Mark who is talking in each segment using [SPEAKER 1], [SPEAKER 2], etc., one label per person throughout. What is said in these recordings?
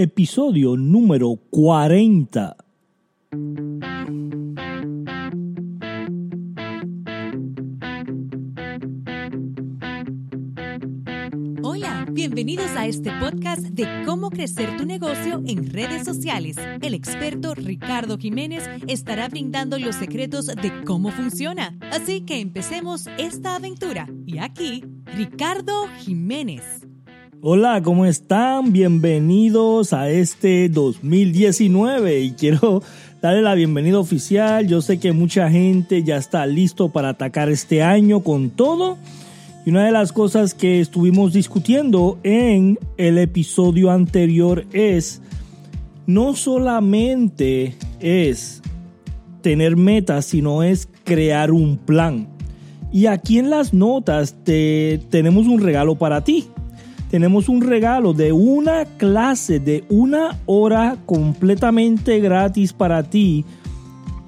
[SPEAKER 1] episodio número 40.
[SPEAKER 2] Hola, bienvenidos a este podcast de cómo crecer tu negocio en redes sociales. El experto Ricardo Jiménez estará brindando los secretos de cómo funciona. Así que empecemos esta aventura. Y aquí, Ricardo Jiménez.
[SPEAKER 1] Hola, ¿cómo están? Bienvenidos a este 2019 y quiero darle la bienvenida oficial. Yo sé que mucha gente ya está listo para atacar este año con todo. Y una de las cosas que estuvimos discutiendo en el episodio anterior es no solamente es tener metas, sino es crear un plan. Y aquí en las notas te, tenemos un regalo para ti tenemos un regalo de una clase de una hora completamente gratis para ti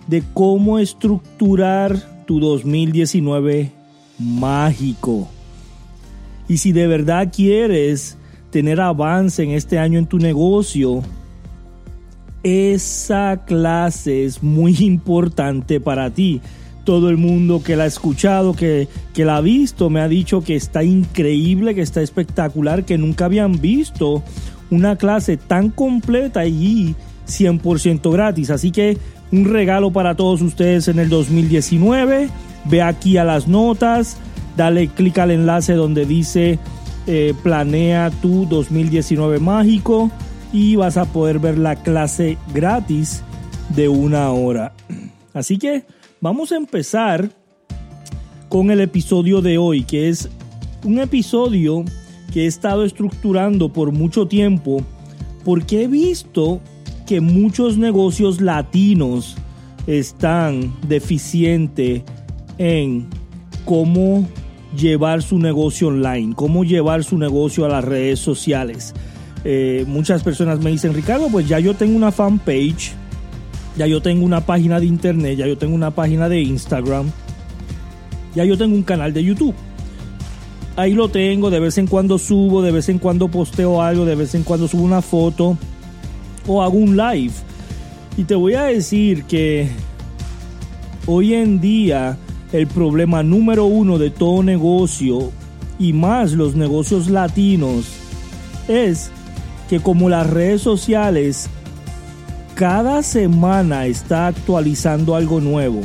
[SPEAKER 1] de cómo estructurar tu 2019 mágico. Y si de verdad quieres tener avance en este año en tu negocio, esa clase es muy importante para ti todo el mundo que la ha escuchado, que, que la ha visto, me ha dicho que está increíble, que está espectacular, que nunca habían visto una clase tan completa y 100% gratis. Así que un regalo para todos ustedes en el 2019. Ve aquí a las notas, dale clic al enlace donde dice eh, planea tu 2019 mágico y vas a poder ver la clase gratis de una hora. Así que Vamos a empezar con el episodio de hoy, que es un episodio que he estado estructurando por mucho tiempo porque he visto que muchos negocios latinos están deficientes en cómo llevar su negocio online, cómo llevar su negocio a las redes sociales. Eh, muchas personas me dicen, Ricardo, pues ya yo tengo una fanpage, ya yo tengo una página de internet, ya yo tengo una página de Instagram, ya yo tengo un canal de YouTube. Ahí lo tengo, de vez en cuando subo, de vez en cuando posteo algo, de vez en cuando subo una foto o hago un live. Y te voy a decir que hoy en día el problema número uno de todo negocio y más los negocios latinos es que como las redes sociales cada semana está actualizando algo nuevo.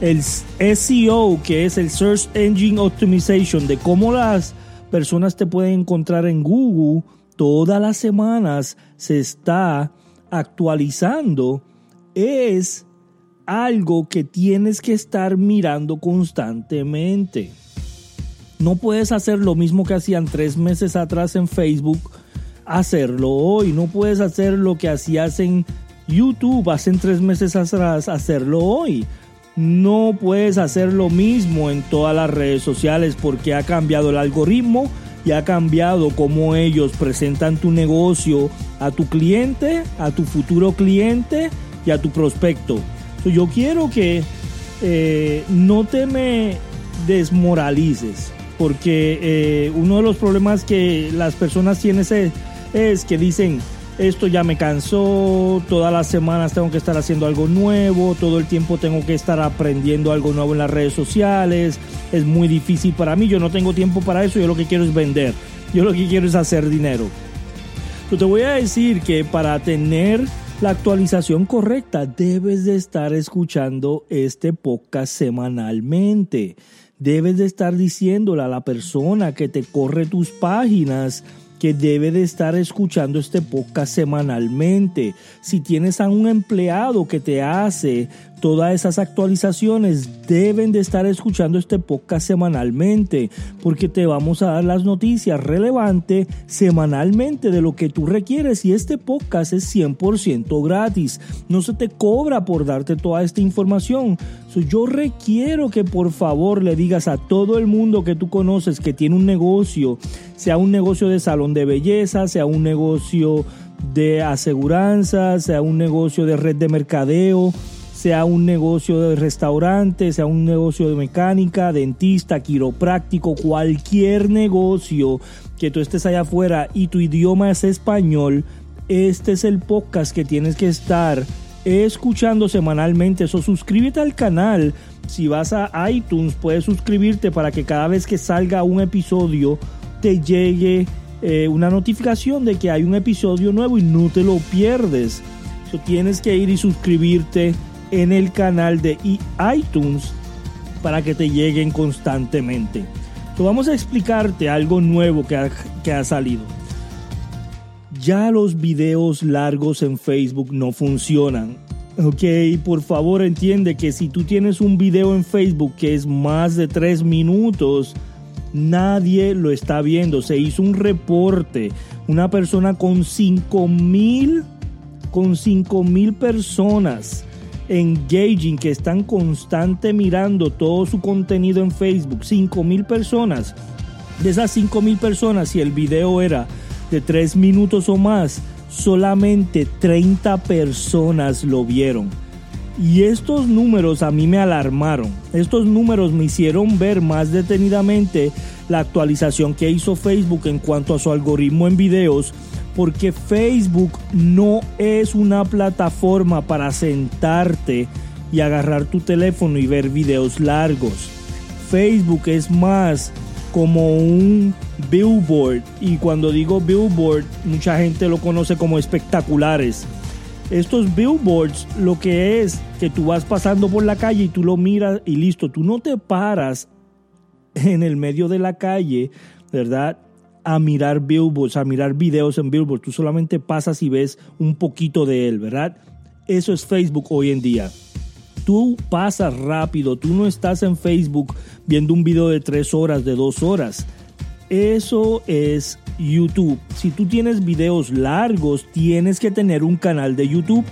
[SPEAKER 1] El SEO, que es el Search Engine Optimization, de cómo las personas te pueden encontrar en Google, todas las semanas se está actualizando, es algo que tienes que estar mirando constantemente. No puedes hacer lo mismo que hacían tres meses atrás en Facebook, hacerlo hoy. No puedes hacer lo que hacías en YouTube hace tres meses atrás, hacerlo hoy. No puedes hacer lo mismo en todas las redes sociales porque ha cambiado el algoritmo y ha cambiado cómo ellos presentan tu negocio a tu cliente, a tu futuro cliente y a tu prospecto. yo quiero que eh, no te me desmoralices porque eh, uno de los problemas que las personas tienen es que dicen, esto ya me cansó, todas las semanas tengo que estar haciendo algo nuevo, todo el tiempo tengo que estar aprendiendo algo nuevo en las redes sociales, es muy difícil para mí, yo no tengo tiempo para eso, yo lo que quiero es vender, yo lo que quiero es hacer dinero. Yo te voy a decir que para tener la actualización correcta debes de estar escuchando este podcast semanalmente. Debes de estar diciéndole a la persona que te corre tus páginas que debe de estar escuchando este podcast semanalmente. Si tienes a un empleado que te hace todas esas actualizaciones, deben de estar escuchando este podcast semanalmente, porque te vamos a dar las noticias relevantes semanalmente de lo que tú requieres y este podcast es 100% gratis. No se te cobra por darte toda esta información. yo requiero que por favor le digas a todo el mundo que tú conoces que tiene un negocio, sea un negocio de salón de belleza, sea un negocio de aseguranza, sea un negocio de red de mercadeo, sea un negocio de restaurante, sea un negocio de mecánica, dentista, quiropráctico, cualquier negocio que tú estés allá afuera y tu idioma es español, este es el podcast que tienes que estar escuchando semanalmente. Eso suscríbete al canal. Si vas a iTunes, puedes suscribirte para que cada vez que salga un episodio te llegue eh, una notificación de que hay un episodio nuevo y no te lo pierdes. Tienes que ir y suscribirte en el canal de iTunes para que te lleguen constantemente. So, vamos a explicarte algo nuevo que ha, que ha salido. Ya los videos largos en Facebook no funcionan. Ok, por favor entiende que si tú tienes un video en Facebook que es más de 3 minutos, nadie lo está viendo. Se hizo un reporte, una persona con 5 mil, con 5 mil personas engaging, que están constante mirando todo su contenido en Facebook. 5 mil personas. De esas 5 mil personas, si el video era de 3 minutos o más, solamente 30 personas lo vieron. Y estos números a mí me alarmaron. Estos números me hicieron ver más detenidamente la actualización que hizo Facebook en cuanto a su algoritmo en videos. Porque Facebook no es una plataforma para sentarte y agarrar tu teléfono y ver videos largos. Facebook es más como un billboard. Y cuando digo billboard, mucha gente lo conoce como espectaculares estos billboards lo que es que tú vas pasando por la calle y tú lo miras y listo, tú no te paras en el medio de la calle, ¿verdad? A mirar billboards, a mirar videos en billboards, tú solamente pasas y ves un poquito de él, ¿verdad? Eso es Facebook hoy en día. Tú pasas rápido, tú no estás en Facebook viendo un video de tres horas, de dos horas. Eso es YouTube. Si tú tienes videos largos, tienes que tener un canal de YouTube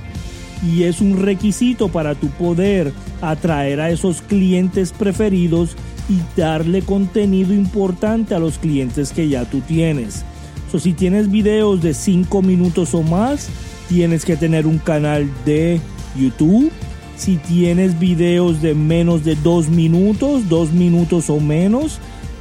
[SPEAKER 1] y es un requisito para tu poder atraer a esos clientes preferidos y darle contenido importante a los clientes que ya tú tienes. So, si tienes videos de 5 minutos o más, tienes que tener un canal de YouTube. Si tienes videos de menos de 2 minutos, 2 minutos o menos,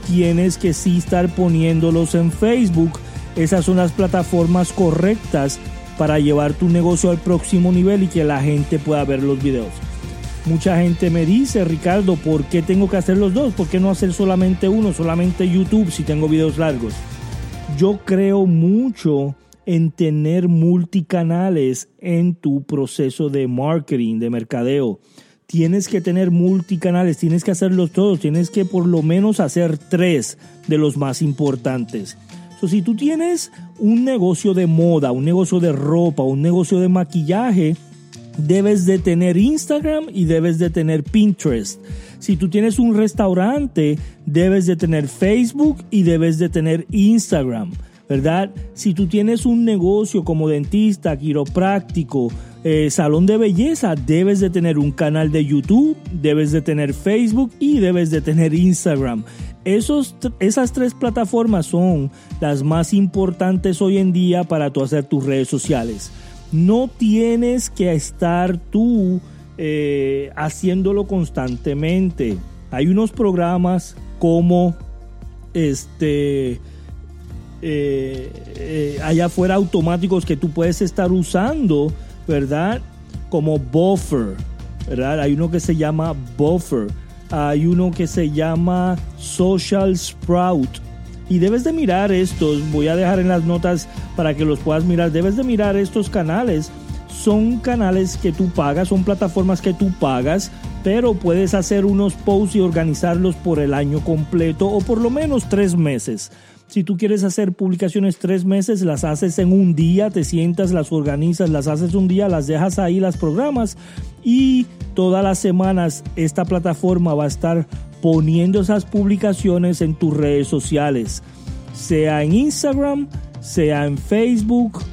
[SPEAKER 1] tienes que sí estar poniéndolos en Facebook. Esas son las plataformas correctas para llevar tu negocio al próximo nivel y que la gente pueda ver los videos. Mucha gente me dice, Ricardo, ¿por qué tengo que hacer los dos? ¿Por qué no hacer solamente uno, solamente YouTube si tengo videos largos? Yo creo mucho en tener multicanales en tu proceso de marketing, de mercadeo tienes que tener multicanales, tienes que hacerlos todos, tienes que por lo menos hacer tres de los más importantes. si tú tienes un negocio de moda, un negocio de ropa, un negocio de maquillaje, debes de tener Instagram y debes de tener Pinterest. Si tú tienes un restaurante, debes de tener Facebook y debes de tener Instagram. ¿verdad? Si tú tienes un negocio como dentista, quiropráctico, eh, salón de belleza, debes de tener un canal de YouTube, debes de tener Facebook y debes de tener Instagram. Esos, esas tres plataformas son las más importantes hoy en día para tú hacer tus redes sociales. No tienes que estar tú eh, haciéndolo constantemente. Hay unos programas como este eh, eh, allá afuera automáticos que tú puedes estar usando, ¿verdad? Como buffer, ¿verdad? Hay uno que se llama buffer, hay uno que se llama social sprout. Y debes de mirar estos, voy a dejar en las notas para que los puedas mirar, debes de mirar estos canales. Son canales que tú pagas, son plataformas que tú pagas, pero puedes hacer unos posts y organizarlos por el año completo o por lo menos tres meses. Si tú quieres hacer publicaciones tres meses, las haces en un día, te sientas, las organizas, las haces un día, las dejas ahí, las programas y todas las semanas esta plataforma va a estar poniendo esas publicaciones en tus redes sociales, sea en Instagram, sea en Facebook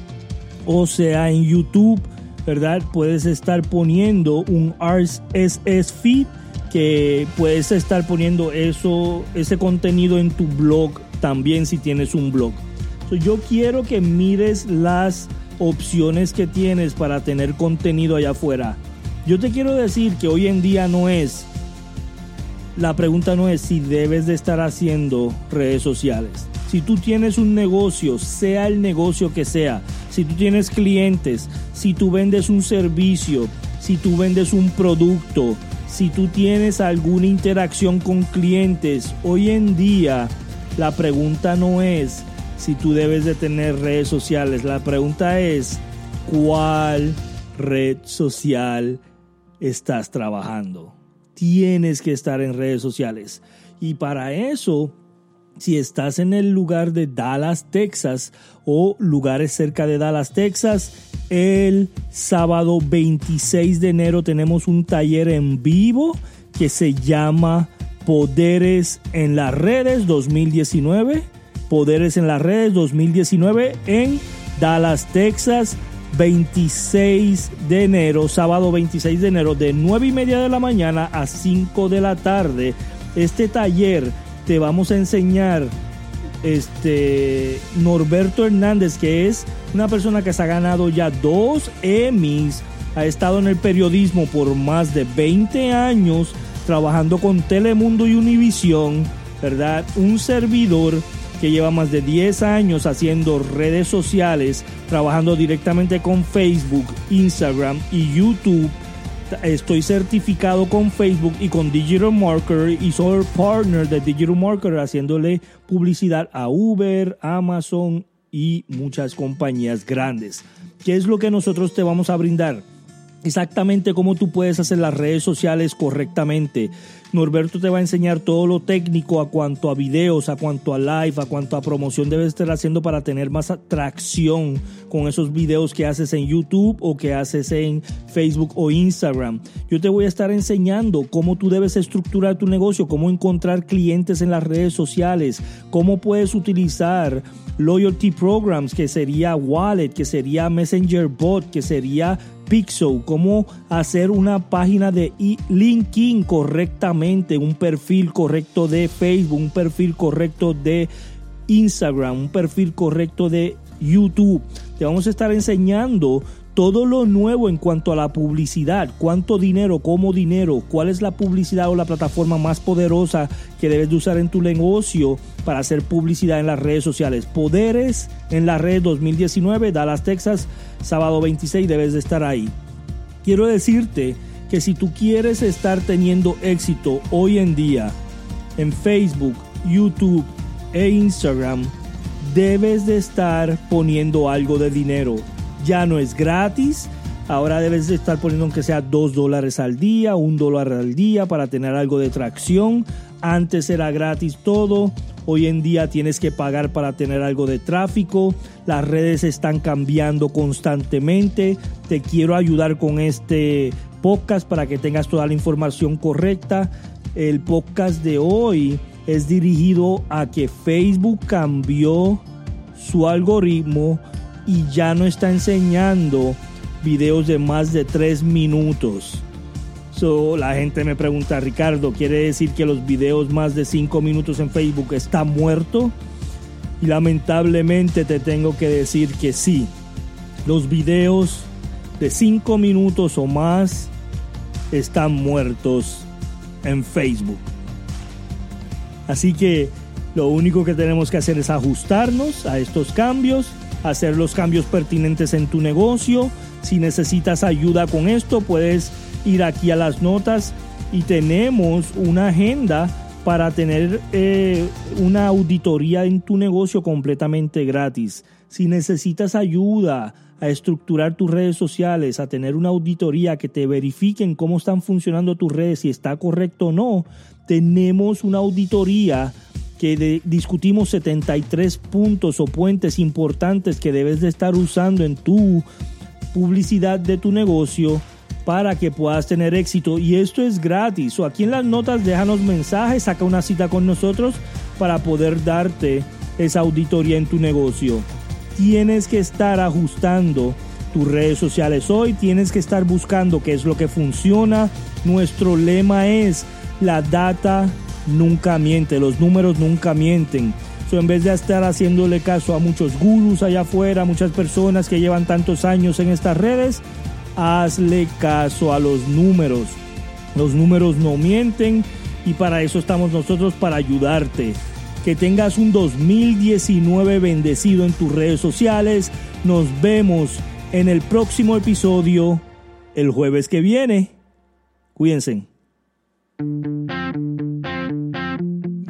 [SPEAKER 1] o sea en YouTube, ¿verdad? Puedes estar poniendo un RSS feed que puedes estar poniendo eso, ese contenido en tu blog también si tienes un blog. yo quiero que mires las opciones que tienes para tener contenido allá afuera. Yo te quiero decir que hoy en día no es, la pregunta no es si debes de estar haciendo redes sociales. Si tú tienes un negocio, sea el negocio que sea, si tú tienes clientes, si tú vendes un servicio, si tú vendes un producto, si tú tienes alguna interacción con clientes, hoy en día la pregunta no es si tú debes de tener redes sociales, la pregunta es cuál red social estás trabajando. Tienes que estar en redes sociales. Y para eso si estás en el lugar de Dallas, Texas o lugares cerca de Dallas, Texas, el sábado 26 de enero tenemos un taller en vivo que se llama Poderes en las redes 2019. Poderes en las redes 2019 en Dallas, Texas. 26 de enero, sábado 26 de enero, de 9 y media de la mañana a 5 de la tarde. Este taller te vamos a enseñar este Norberto Hernández, que es una persona que se ha ganado ya dos Emmys, ha estado en el periodismo por más de 20 años, trabajando con Telemundo y Univisión, ¿verdad? Un servidor que lleva más de 10 años haciendo redes sociales, trabajando directamente con Facebook, Instagram y YouTube estoy certificado con Facebook y con Digital Marketer y soy partner de Digital Marketer haciéndole publicidad a Uber, Amazon y muchas compañías grandes. ¿Qué es lo que nosotros te vamos a brindar? Exactamente cómo tú puedes hacer las redes sociales correctamente, Norberto te va a enseñar todo lo técnico a cuanto a videos, a cuanto a live, a cuanto a promoción debes estar haciendo para tener más atracción con esos videos que haces en YouTube o que haces en Facebook o Instagram. Yo te voy a estar enseñando cómo tú debes estructurar tu negocio, cómo encontrar clientes en las redes sociales, cómo puedes utilizar loyalty programs, que sería Wallet, que sería Messenger Bot, que sería Pixel, cómo hacer una página de LinkedIn correctamente, un perfil correcto de Facebook, un perfil correcto de Instagram, un perfil correcto de YouTube. Te vamos a estar enseñando todo lo nuevo en cuanto a la publicidad, cuánto dinero, cómo dinero, cuál es la publicidad o la plataforma más poderosa que debes de usar en tu negocio para hacer publicidad en las redes sociales. Poderes en la red 2019, Dallas, Texas, sábado 26, debes de estar ahí. Quiero decirte que si tú quieres estar teniendo éxito hoy en día en Facebook, YouTube e Instagram, debes de estar poniendo algo de dinero ya no es gratis. Ahora debes de estar poniendo aunque sea 2 dólares al día, un dólar al día para tener algo de tracción. Antes era gratis todo. Hoy en día tienes que pagar para tener algo de tráfico. Las redes están cambiando constantemente. Te quiero ayudar con este podcast para que tengas toda la información correcta. El podcast de hoy es dirigido a que Facebook cambió su algoritmo y ya no está enseñando videos de más de 3 minutos. So, la gente me pregunta, Ricardo, ¿quiere decir que los videos más de 5 minutos en Facebook están muerto? Y lamentablemente te tengo que decir que sí. Los videos de 5 minutos o más están muertos en Facebook. Así que lo único que tenemos que hacer es ajustarnos a estos cambios hacer los cambios pertinentes en tu negocio. Si necesitas ayuda con esto, puedes ir aquí a las notas y tenemos una agenda para tener eh, una auditoría en tu negocio completamente gratis. Si necesitas ayuda a estructurar tus redes sociales, a tener una auditoría que te verifiquen cómo están funcionando tus redes, si está correcto o no, tenemos una auditoría que discutimos 73 puntos o puentes importantes que debes de estar usando en tu publicidad de tu negocio para que puedas tener éxito. Y esto es gratis. O aquí en las notas déjanos mensajes saca una cita con nosotros para poder darte esa auditoría en tu negocio. Tienes que estar ajustando tus redes sociales hoy. Tienes que estar buscando qué es lo que funciona. Nuestro lema es la data nunca miente, los números nunca mienten. So, en vez de estar haciéndole caso a muchos gurus allá afuera, muchas personas que llevan tantos años en estas redes, hazle caso a los números. Los números no mienten y para eso estamos nosotros, para ayudarte. Que tengas un 2019 bendecido en tus redes sociales. Nos vemos en el próximo episodio el jueves que viene. Cuídense.